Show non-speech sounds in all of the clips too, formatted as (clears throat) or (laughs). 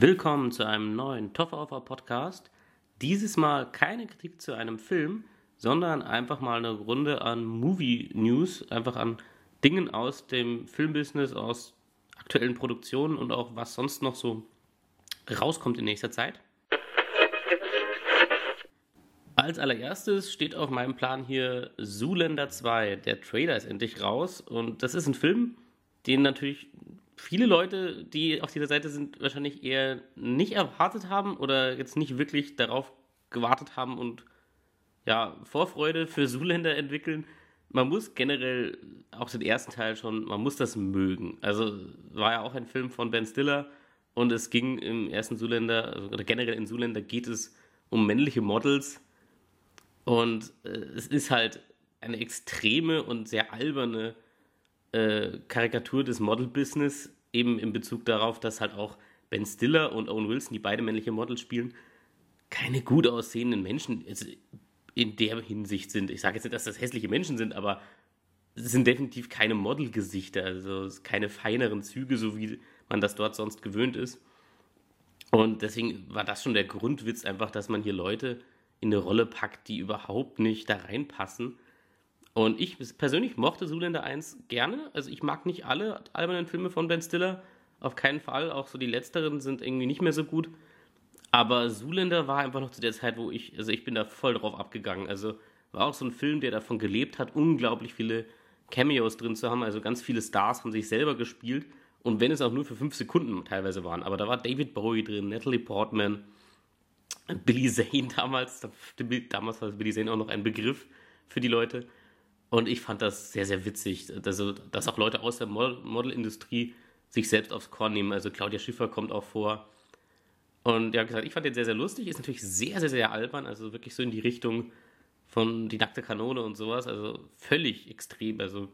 Willkommen zu einem neuen Toffer Podcast. Dieses Mal keine Kritik zu einem Film, sondern einfach mal eine Runde an Movie News, einfach an Dingen aus dem Filmbusiness, aus aktuellen Produktionen und auch was sonst noch so rauskommt in nächster Zeit. Als allererstes steht auf meinem Plan hier Zoolander 2. Der Trailer ist endlich raus und das ist ein Film, den natürlich viele Leute, die auf dieser Seite sind, wahrscheinlich eher nicht erwartet haben oder jetzt nicht wirklich darauf gewartet haben und ja, Vorfreude für Zoolander entwickeln. Man muss generell auch den ersten Teil schon, man muss das mögen. Also war ja auch ein Film von Ben Stiller und es ging im ersten Zoolander, also, oder generell in Zoolander geht es um männliche Models und äh, es ist halt eine extreme und sehr alberne äh, Karikatur des Model-Business, eben in Bezug darauf, dass halt auch Ben Stiller und Owen Wilson, die beide männliche Models spielen, keine gut aussehenden Menschen in der Hinsicht sind. Ich sage jetzt nicht, dass das hässliche Menschen sind, aber es sind definitiv keine Modelgesichter, also keine feineren Züge, so wie man das dort sonst gewöhnt ist. Und deswegen war das schon der Grundwitz einfach, dass man hier Leute in eine Rolle packt, die überhaupt nicht da reinpassen. Und ich persönlich mochte Zoolander 1 gerne. Also ich mag nicht alle albernen Filme von Ben Stiller. Auf keinen Fall. Auch so die letzteren sind irgendwie nicht mehr so gut. Aber Zoolander war einfach noch zu der Zeit, wo ich, also ich bin da voll drauf abgegangen. Also war auch so ein Film, der davon gelebt hat, unglaublich viele Cameos drin zu haben. Also ganz viele Stars haben sich selber gespielt. Und wenn es auch nur für fünf Sekunden teilweise waren. Aber da war David Bowie drin, Natalie Portman, Billy Zane (laughs) damals. Damals war Billy Zane auch noch ein Begriff für die Leute. Und ich fand das sehr, sehr witzig, also, dass auch Leute aus der Modelindustrie sich selbst aufs Korn nehmen. Also Claudia Schiffer kommt auch vor. Und ja, gesagt, ich fand den sehr, sehr lustig. Ist natürlich sehr, sehr, sehr albern. Also wirklich so in die Richtung von Die nackte Kanone und sowas. Also völlig extrem. Also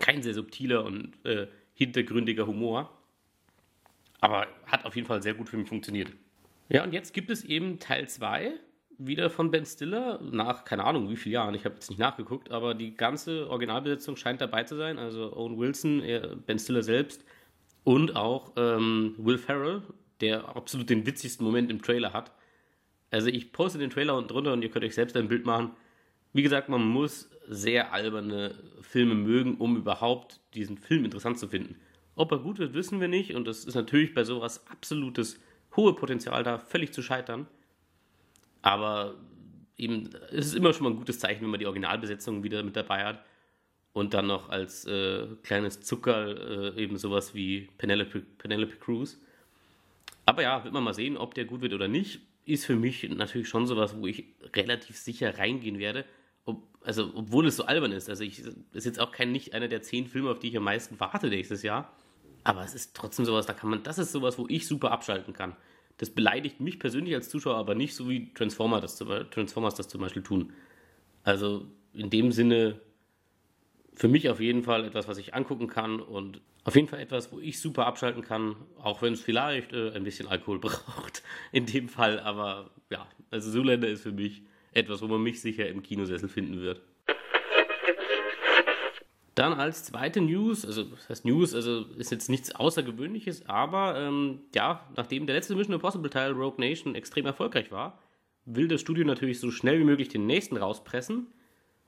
kein sehr subtiler und äh, hintergründiger Humor. Aber hat auf jeden Fall sehr gut für mich funktioniert. Ja, und jetzt gibt es eben Teil 2 wieder von Ben Stiller nach, keine Ahnung, wie vielen Jahren, ich habe jetzt nicht nachgeguckt, aber die ganze Originalbesetzung scheint dabei zu sein. Also Owen Wilson, Ben Stiller selbst und auch ähm, Will Ferrell, der absolut den witzigsten Moment im Trailer hat. Also ich poste den Trailer unten drunter und ihr könnt euch selbst ein Bild machen. Wie gesagt, man muss sehr alberne Filme mögen, um überhaupt diesen Film interessant zu finden. Ob er gut wird, wissen wir nicht und das ist natürlich bei sowas absolutes hohe Potenzial da, völlig zu scheitern. Aber eben, es ist immer schon mal ein gutes Zeichen, wenn man die Originalbesetzung wieder mit dabei hat. Und dann noch als äh, kleines Zucker äh, eben sowas wie Penelope, Penelope Cruz. Aber ja, wird man mal sehen, ob der gut wird oder nicht. Ist für mich natürlich schon sowas, wo ich relativ sicher reingehen werde. Ob, also, obwohl es so albern ist. Also, ich ist jetzt auch kein nicht einer der zehn Filme, auf die ich am meisten warte nächstes Jahr. Aber es ist trotzdem sowas, da kann man, das ist sowas, wo ich super abschalten kann. Das beleidigt mich persönlich als Zuschauer aber nicht, so wie Transformer das, Transformers das zum Beispiel tun. Also in dem Sinne für mich auf jeden Fall etwas, was ich angucken kann und auf jeden Fall etwas, wo ich super abschalten kann, auch wenn es vielleicht äh, ein bisschen Alkohol (laughs) braucht in dem Fall. Aber ja, also Zoolander ist für mich etwas, wo man mich sicher im Kinosessel finden wird. Dann als zweite News, also das heißt News, also ist jetzt nichts Außergewöhnliches, aber ähm, ja, nachdem der letzte Mission Impossible Teil Rogue Nation extrem erfolgreich war, will das Studio natürlich so schnell wie möglich den nächsten rauspressen.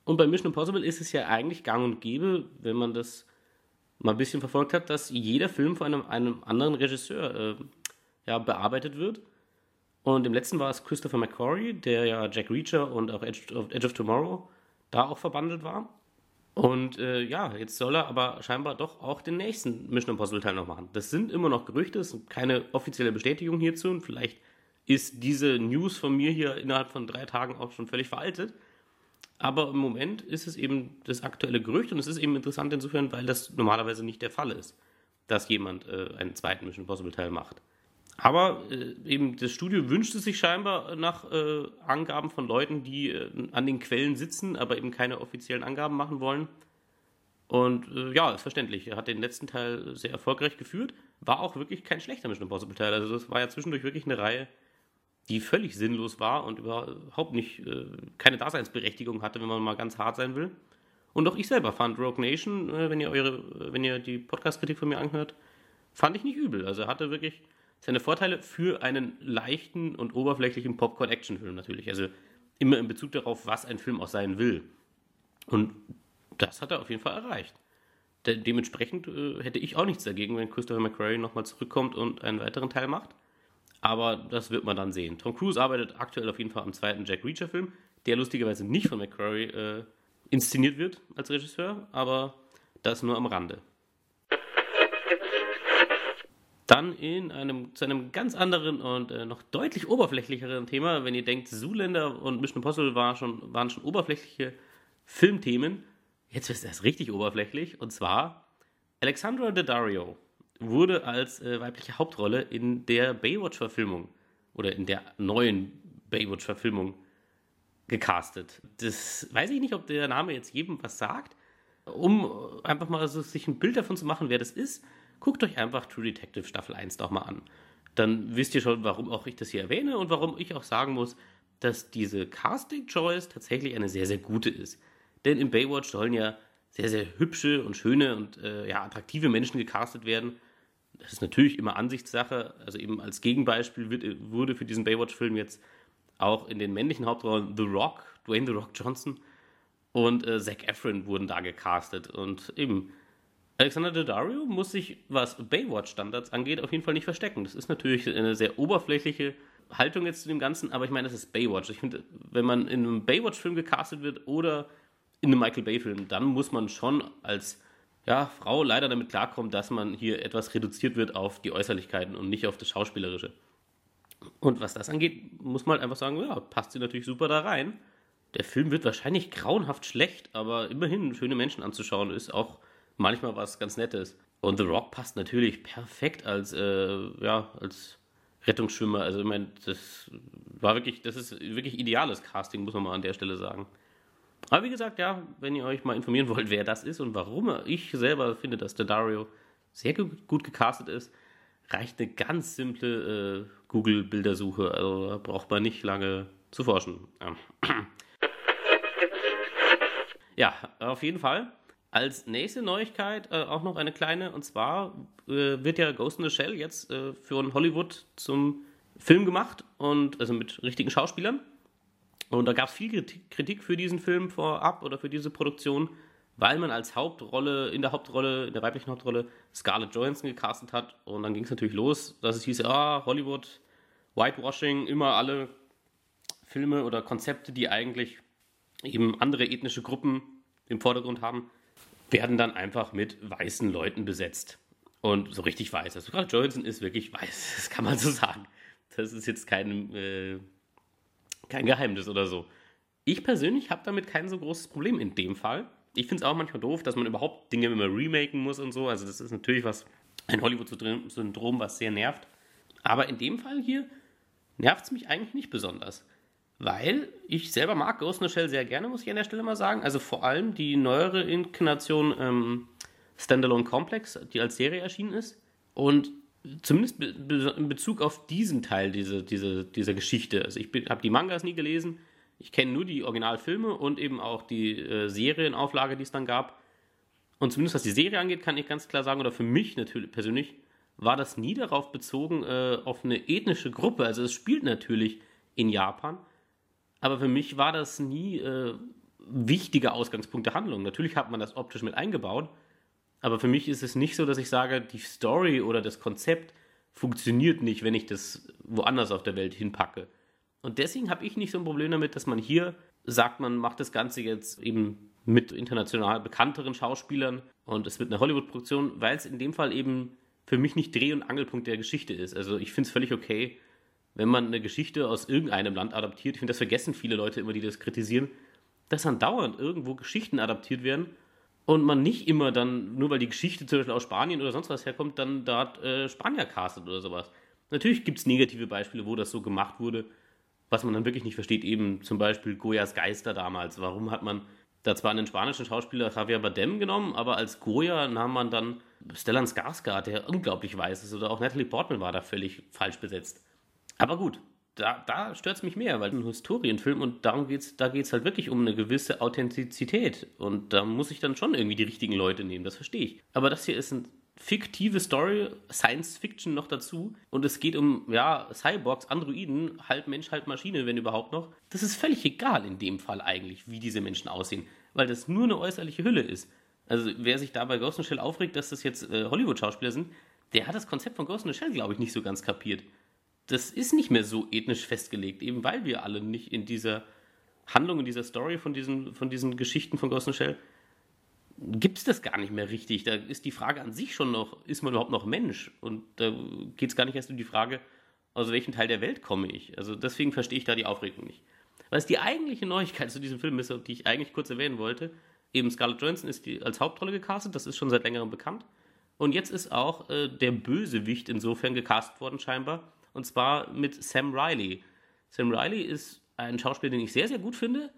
Und bei Mission Impossible ist es ja eigentlich gang und gäbe, wenn man das mal ein bisschen verfolgt hat, dass jeder Film von einem, einem anderen Regisseur äh, ja, bearbeitet wird. Und im letzten war es Christopher McQuarrie, der ja Jack Reacher und auch Edge Edge of Tomorrow da auch verbandelt war. Und äh, ja, jetzt soll er aber scheinbar doch auch den nächsten Mission Impossible Teil noch machen. Das sind immer noch Gerüchte, es ist keine offizielle Bestätigung hierzu und vielleicht ist diese News von mir hier innerhalb von drei Tagen auch schon völlig veraltet. Aber im Moment ist es eben das aktuelle Gerücht und es ist eben interessant insofern, weil das normalerweise nicht der Fall ist, dass jemand äh, einen zweiten Mission Impossible Teil macht. Aber äh, eben das Studio wünscht es sich scheinbar nach äh, Angaben von Leuten, die äh, an den Quellen sitzen, aber eben keine offiziellen Angaben machen wollen. Und äh, ja, ist verständlich. Er hat den letzten Teil sehr erfolgreich geführt. War auch wirklich kein schlechter Mission Impossible Teil. Also das war ja zwischendurch wirklich eine Reihe, die völlig sinnlos war und überhaupt nicht äh, keine Daseinsberechtigung hatte, wenn man mal ganz hart sein will. Und auch ich selber fand Rogue Nation, äh, wenn ihr eure, wenn ihr die Podcast-Kritik von mir anhört, fand ich nicht übel. Also er hatte wirklich seine Vorteile für einen leichten und oberflächlichen Popcorn-Action-Film natürlich. Also immer in Bezug darauf, was ein Film auch sein will. Und das hat er auf jeden Fall erreicht. De dementsprechend äh, hätte ich auch nichts dagegen, wenn Christopher McQuarrie nochmal zurückkommt und einen weiteren Teil macht. Aber das wird man dann sehen. Tom Cruise arbeitet aktuell auf jeden Fall am zweiten Jack Reacher-Film, der lustigerweise nicht von McQuarrie äh, inszeniert wird als Regisseur, aber das nur am Rande. Dann in einem, zu einem ganz anderen und äh, noch deutlich oberflächlicheren Thema, wenn ihr denkt, Zuländer und Mission Impossible war schon, waren schon oberflächliche Filmthemen, jetzt wird es erst richtig oberflächlich, und zwar Alexandra Daddario wurde als äh, weibliche Hauptrolle in der Baywatch-Verfilmung oder in der neuen Baywatch-Verfilmung gecastet. Das weiß ich nicht, ob der Name jetzt jedem was sagt. Um einfach mal so sich ein Bild davon zu machen, wer das ist, guckt euch einfach True Detective Staffel 1 doch mal an. Dann wisst ihr schon, warum auch ich das hier erwähne und warum ich auch sagen muss, dass diese Casting Choice tatsächlich eine sehr, sehr gute ist. Denn im Baywatch sollen ja sehr, sehr hübsche und schöne und äh, ja, attraktive Menschen gecastet werden. Das ist natürlich immer Ansichtssache. Also eben als Gegenbeispiel wird, wurde für diesen Baywatch-Film jetzt auch in den männlichen Hauptrollen The Rock, Dwayne The Rock Johnson und äh, Zac Efron wurden da gecastet. Und eben Alexander Daddario muss sich, was Baywatch-Standards angeht, auf jeden Fall nicht verstecken. Das ist natürlich eine sehr oberflächliche Haltung jetzt zu dem Ganzen, aber ich meine, das ist Baywatch. Ich finde, wenn man in einem Baywatch-Film gecastet wird oder in einem Michael Bay-Film, dann muss man schon als ja, Frau leider damit klarkommen, dass man hier etwas reduziert wird auf die Äußerlichkeiten und nicht auf das Schauspielerische. Und was das angeht, muss man halt einfach sagen, ja, passt sie natürlich super da rein. Der Film wird wahrscheinlich grauenhaft schlecht, aber immerhin schöne Menschen anzuschauen ist auch manchmal was ganz Nettes. Und The Rock passt natürlich perfekt als, äh, ja, als Rettungsschwimmer. Also ich meine, das war wirklich, das ist wirklich ideales Casting, muss man mal an der Stelle sagen. Aber wie gesagt, ja, wenn ihr euch mal informieren wollt, wer das ist und warum ich selber finde, dass der Dario sehr gut gecastet ist, reicht eine ganz simple äh, Google-Bildersuche. Also da braucht man nicht lange zu forschen. Ja, (clears throat) auf jeden Fall. Als nächste Neuigkeit äh, auch noch eine kleine, und zwar äh, wird ja Ghost in the Shell jetzt äh, für Hollywood zum Film gemacht und also mit richtigen Schauspielern. Und da gab es viel Kritik für diesen Film vorab oder für diese Produktion, weil man als Hauptrolle, in der Hauptrolle, in der weiblichen Hauptrolle Scarlett Johansson gecastet hat. Und dann ging es natürlich los, dass es hieß, ah, Hollywood, Whitewashing, immer alle Filme oder Konzepte, die eigentlich eben andere ethnische Gruppen im Vordergrund haben, werden dann einfach mit weißen Leuten besetzt. Und so richtig weiß. Also gerade Johansson ist wirklich weiß, (laughs) das kann man so sagen. Das ist jetzt kein, äh, kein Geheimnis oder so. Ich persönlich habe damit kein so großes Problem in dem Fall. Ich finde es auch manchmal doof, dass man überhaupt Dinge immer remaken muss und so. Also das ist natürlich was, ein Hollywood-Syndrom, was sehr nervt. Aber in dem Fall hier nervt es mich eigentlich nicht besonders. Weil ich selber mag Ghost in the Shell sehr gerne, muss ich an der Stelle mal sagen. Also vor allem die neuere Inkarnation ähm, Standalone Complex, die als Serie erschienen ist. Und zumindest be in Bezug auf diesen Teil diese, diese, dieser Geschichte. Also ich habe die Mangas nie gelesen. Ich kenne nur die Originalfilme und eben auch die äh, Serienauflage, die es dann gab. Und zumindest was die Serie angeht, kann ich ganz klar sagen, oder für mich natürlich persönlich, war das nie darauf bezogen, äh, auf eine ethnische Gruppe. Also es spielt natürlich in Japan, aber für mich war das nie äh, wichtiger Ausgangspunkt der Handlung. Natürlich hat man das optisch mit eingebaut, aber für mich ist es nicht so, dass ich sage, die Story oder das Konzept funktioniert nicht, wenn ich das woanders auf der Welt hinpacke. Und deswegen habe ich nicht so ein Problem damit, dass man hier sagt, man macht das Ganze jetzt eben mit international bekannteren Schauspielern und es wird eine Hollywood-Produktion, weil es in dem Fall eben für mich nicht Dreh- und Angelpunkt der Geschichte ist. Also ich finde es völlig okay, wenn man eine Geschichte aus irgendeinem Land adaptiert, ich finde, das vergessen viele Leute immer, die das kritisieren, dass dann dauernd irgendwo Geschichten adaptiert werden und man nicht immer dann, nur weil die Geschichte zum Beispiel aus Spanien oder sonst was herkommt, dann dort äh, Spanier castet oder sowas. Natürlich gibt es negative Beispiele, wo das so gemacht wurde, was man dann wirklich nicht versteht, eben zum Beispiel Goyas Geister damals. Warum hat man da zwar einen spanischen Schauspieler Javier Bardem genommen, aber als Goya nahm man dann Stellan Skarsgård, der unglaublich weiß ist, oder auch Natalie Portman war da völlig falsch besetzt. Aber gut, da, da stört es mich mehr, weil ein Historienfilm und darum geht's, da geht es halt wirklich um eine gewisse Authentizität. Und da muss ich dann schon irgendwie die richtigen Leute nehmen, das verstehe ich. Aber das hier ist ein fiktive Story, Science Fiction noch dazu. Und es geht um, ja, Cyborgs, Androiden, halb Mensch, halb Maschine, wenn überhaupt noch. Das ist völlig egal in dem Fall eigentlich, wie diese Menschen aussehen, weil das nur eine äußerliche Hülle ist. Also wer sich da bei Ghost in the Shell aufregt, dass das jetzt äh, Hollywood-Schauspieler sind, der hat das Konzept von Ghost in the Shell, glaube ich, nicht so ganz kapiert. Das ist nicht mehr so ethnisch festgelegt, eben weil wir alle nicht in dieser Handlung, in dieser Story von diesen, von diesen Geschichten von Ghost in Shell gibt es das gar nicht mehr richtig. Da ist die Frage an sich schon noch, ist man überhaupt noch Mensch? Und da geht es gar nicht erst um die Frage, aus welchem Teil der Welt komme ich. Also deswegen verstehe ich da die Aufregung nicht. Was die eigentliche Neuigkeit zu diesem Film ist, die ich eigentlich kurz erwähnen wollte, eben Scarlett Johansson ist als Hauptrolle gecastet, das ist schon seit längerem bekannt. Und jetzt ist auch äh, der Bösewicht insofern gecastet worden scheinbar, und zwar mit Sam Riley. Sam Riley ist ein Schauspieler, den ich sehr, sehr gut finde.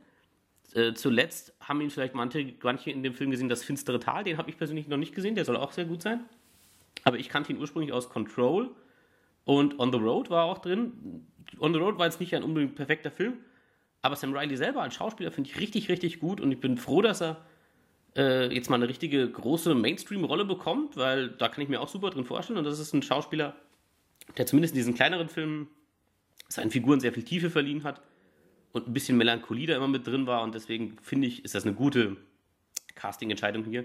Äh, zuletzt haben ihn vielleicht manche, manche in dem Film gesehen, das finstere Tal, den habe ich persönlich noch nicht gesehen, der soll auch sehr gut sein. Aber ich kannte ihn ursprünglich aus Control und On the Road war auch drin. On the Road war jetzt nicht ein unbedingt perfekter Film, aber Sam Riley selber als Schauspieler finde ich richtig, richtig gut und ich bin froh, dass er äh, jetzt mal eine richtige große Mainstream-Rolle bekommt, weil da kann ich mir auch super drin vorstellen und das ist ein Schauspieler, der zumindest in diesen kleineren Filmen seinen Figuren sehr viel Tiefe verliehen hat und ein bisschen Melancholie da immer mit drin war und deswegen finde ich, ist das eine gute Casting-Entscheidung hier.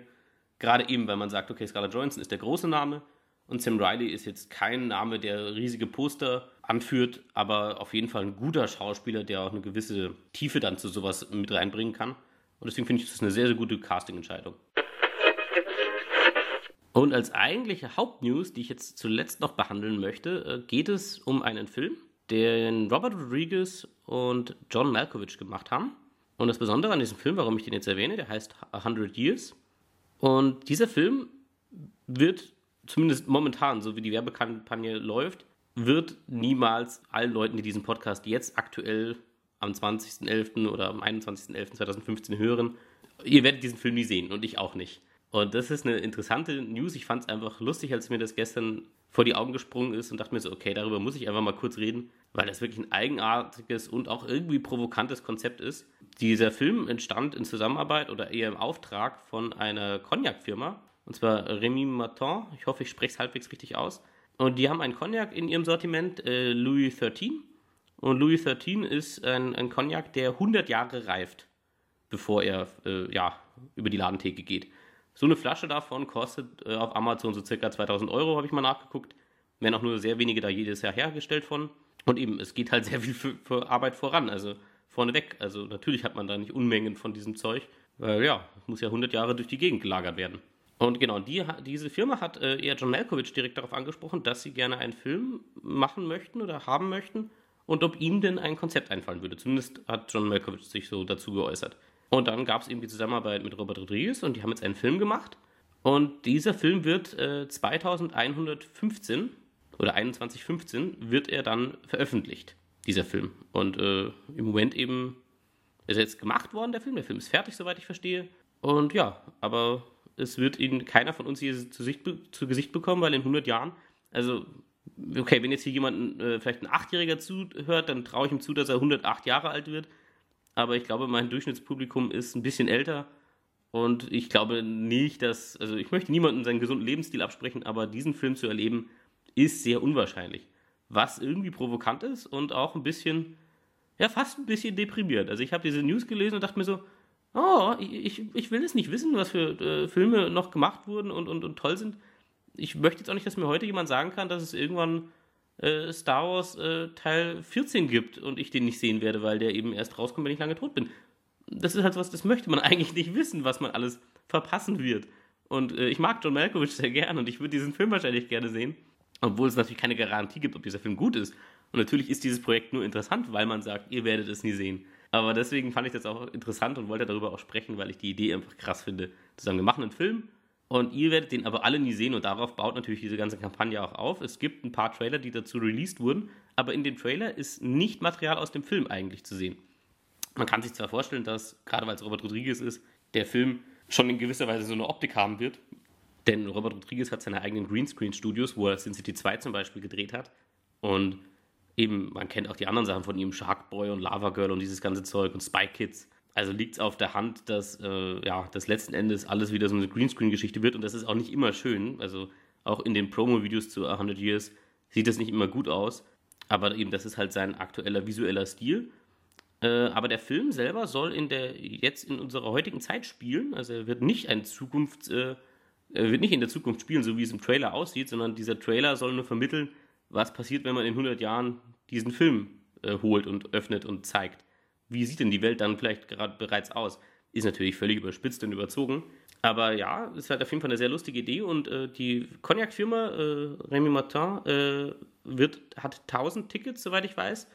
Gerade eben, weil man sagt, okay, Scarlett Johansson ist der große Name und Sam Riley ist jetzt kein Name, der riesige Poster anführt, aber auf jeden Fall ein guter Schauspieler, der auch eine gewisse Tiefe dann zu sowas mit reinbringen kann. Und deswegen finde ich das eine sehr, sehr gute Casting-Entscheidung. Und als eigentliche Hauptnews, die ich jetzt zuletzt noch behandeln möchte, äh, geht es um einen Film, den Robert Rodriguez und John Malkovich gemacht haben. Und das Besondere an diesem Film, warum ich den jetzt erwähne, der heißt A Hundred Years. Und dieser Film wird, zumindest momentan, so wie die Werbekampagne läuft, wird niemals allen Leuten, die diesen Podcast jetzt aktuell am 20.11. oder am 21.11.2015 hören, ihr werdet diesen Film nie sehen und ich auch nicht. Und das ist eine interessante News. Ich fand es einfach lustig, als mir das gestern vor die Augen gesprungen ist und dachte mir so, okay, darüber muss ich einfach mal kurz reden, weil das wirklich ein eigenartiges und auch irgendwie provokantes Konzept ist. Dieser Film entstand in Zusammenarbeit oder eher im Auftrag von einer Cognac-Firma, und zwar Remy Martin. Ich hoffe, ich spreche es halbwegs richtig aus. Und die haben einen Cognac in ihrem Sortiment, äh, Louis XIII. Und Louis XIII ist ein, ein Cognac, der 100 Jahre reift, bevor er äh, ja, über die Ladentheke geht. So eine Flasche davon kostet äh, auf Amazon so circa 2000 Euro, habe ich mal nachgeguckt. Werden auch nur sehr wenige da jedes Jahr hergestellt von. Und eben, es geht halt (laughs) sehr viel für, für Arbeit voran, also vorneweg. Also natürlich hat man da nicht Unmengen von diesem Zeug, weil ja, muss ja 100 Jahre durch die Gegend gelagert werden. Und genau, die, diese Firma hat äh, eher John Malkovich direkt darauf angesprochen, dass sie gerne einen Film machen möchten oder haben möchten und ob ihm denn ein Konzept einfallen würde. Zumindest hat John Malkovich sich so dazu geäußert. Und dann gab es eben die Zusammenarbeit mit Robert Rodriguez und die haben jetzt einen Film gemacht. Und dieser Film wird äh, 2115 oder 2115 wird er dann veröffentlicht, dieser Film. Und äh, im Moment eben ist er jetzt gemacht worden, der Film. Der Film ist fertig, soweit ich verstehe. Und ja, aber es wird ihn keiner von uns hier zu, Sicht, zu Gesicht bekommen, weil in 100 Jahren, also okay, wenn jetzt hier jemand, äh, vielleicht ein Achtjähriger zuhört, dann traue ich ihm zu, dass er 108 Jahre alt wird aber ich glaube, mein Durchschnittspublikum ist ein bisschen älter und ich glaube nicht, dass, also ich möchte niemandem seinen gesunden Lebensstil absprechen, aber diesen Film zu erleben ist sehr unwahrscheinlich. Was irgendwie provokant ist und auch ein bisschen, ja, fast ein bisschen deprimiert. Also ich habe diese News gelesen und dachte mir so, oh, ich, ich will es nicht wissen, was für äh, Filme noch gemacht wurden und, und, und toll sind. Ich möchte jetzt auch nicht, dass mir heute jemand sagen kann, dass es irgendwann äh, Star Wars äh, Teil 14 gibt und ich den nicht sehen werde, weil der eben erst rauskommt, wenn ich lange tot bin. Das ist halt was, das möchte man (laughs) eigentlich nicht wissen, was man alles verpassen wird. Und äh, ich mag John Malkovich sehr gern und ich würde diesen Film wahrscheinlich gerne sehen, obwohl es natürlich keine Garantie gibt, ob dieser Film gut ist. Und natürlich ist dieses Projekt nur interessant, weil man sagt, ihr werdet es nie sehen. Aber deswegen fand ich das auch interessant und wollte darüber auch sprechen, weil ich die Idee einfach krass finde. Zu sagen, wir machen einen Film, und ihr werdet den aber alle nie sehen und darauf baut natürlich diese ganze Kampagne auch auf. Es gibt ein paar Trailer, die dazu released wurden, aber in dem Trailer ist nicht Material aus dem Film eigentlich zu sehen. Man kann sich zwar vorstellen, dass, gerade weil es Robert Rodriguez ist, der Film schon in gewisser Weise so eine Optik haben wird. Denn Robert Rodriguez hat seine eigenen Greenscreen-Studios, wo er Sin City 2 zum Beispiel gedreht hat. Und eben, man kennt auch die anderen Sachen von ihm, Sharkboy und Lava Girl und dieses ganze Zeug und Spy Kids also liegt es auf der Hand, dass äh, ja, das letzten Endes alles wieder so eine Greenscreen-Geschichte wird und das ist auch nicht immer schön. Also Auch in den Promo-Videos zu 100 Years sieht das nicht immer gut aus. Aber eben, das ist halt sein aktueller visueller Stil. Äh, aber der Film selber soll in der, jetzt in unserer heutigen Zeit spielen. Also er wird nicht ein Zukunft, äh, wird nicht in der Zukunft spielen, so wie es im Trailer aussieht, sondern dieser Trailer soll nur vermitteln, was passiert, wenn man in 100 Jahren diesen Film äh, holt und öffnet und zeigt. Wie sieht denn die Welt dann vielleicht gerade bereits aus? Ist natürlich völlig überspitzt und überzogen. Aber ja, es hat auf jeden Fall eine sehr lustige Idee und äh, die Cognac-Firma äh, Rémy Martin äh, wird, hat 1000 Tickets, soweit ich weiß,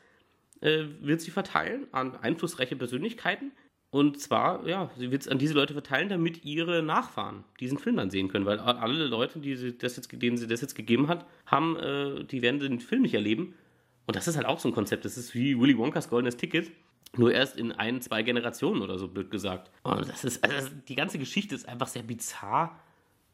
äh, wird sie verteilen an einflussreiche Persönlichkeiten. Und zwar, ja, sie wird es an diese Leute verteilen, damit ihre Nachfahren diesen Film dann sehen können. Weil alle Leute, die sie das jetzt, denen sie das jetzt gegeben hat, haben, äh, die werden den Film nicht erleben. Und das ist halt auch so ein Konzept. Das ist wie Willy Wonkas goldenes Ticket. Nur erst in ein, zwei Generationen oder so, blöd gesagt. Und das ist, also die ganze Geschichte ist einfach sehr bizarr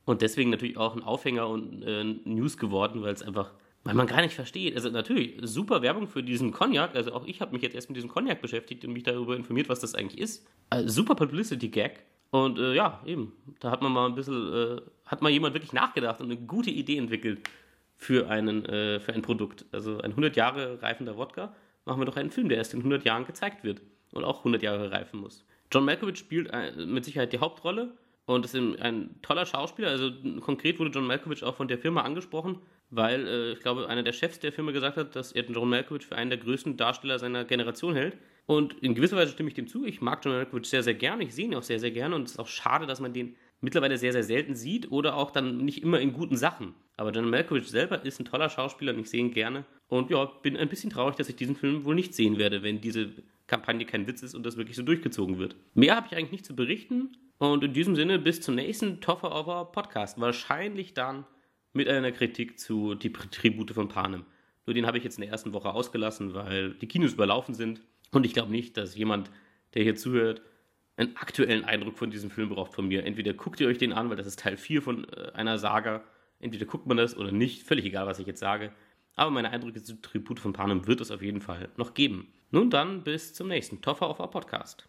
und deswegen natürlich auch ein Aufhänger und äh, News geworden, weil es einfach, weil man gar nicht versteht. Also natürlich, super Werbung für diesen Cognac. Also auch ich habe mich jetzt erst mit diesem Cognac beschäftigt und mich darüber informiert, was das eigentlich ist. Also super Publicity-Gag. Und äh, ja, eben, da hat man mal ein bisschen, äh, hat mal jemand wirklich nachgedacht und eine gute Idee entwickelt für, einen, äh, für ein Produkt. Also ein 100 Jahre reifender Wodka machen wir doch einen Film, der erst in 100 Jahren gezeigt wird und auch 100 Jahre reifen muss. John Malkovich spielt äh, mit Sicherheit die Hauptrolle und ist ein toller Schauspieler. Also konkret wurde John Malkovich auch von der Firma angesprochen, weil äh, ich glaube, einer der Chefs der Firma gesagt hat, dass er John Malkovich für einen der größten Darsteller seiner Generation hält. Und in gewisser Weise stimme ich dem zu. Ich mag John Malkovich sehr, sehr gerne. Ich sehe ihn auch sehr, sehr gerne. Und es ist auch schade, dass man den mittlerweile sehr, sehr selten sieht oder auch dann nicht immer in guten Sachen. Aber John Malkovich selber ist ein toller Schauspieler und ich sehe ihn gerne. Und ja, bin ein bisschen traurig, dass ich diesen Film wohl nicht sehen werde, wenn diese Kampagne kein Witz ist und das wirklich so durchgezogen wird. Mehr habe ich eigentlich nicht zu berichten. Und in diesem Sinne bis zum nächsten Toffer Over Podcast. Wahrscheinlich dann mit einer Kritik zu Die Tribute von Panem. Nur den habe ich jetzt in der ersten Woche ausgelassen, weil die Kinos überlaufen sind. Und ich glaube nicht, dass jemand, der hier zuhört, einen aktuellen Eindruck von diesem Film braucht von mir. Entweder guckt ihr euch den an, weil das ist Teil 4 von äh, einer Saga. Entweder guckt man das oder nicht. Völlig egal, was ich jetzt sage. Aber meine Eindrücke zu Tribute von Panem wird es auf jeden Fall noch geben. Nun dann, bis zum nächsten Toffer auf Podcast.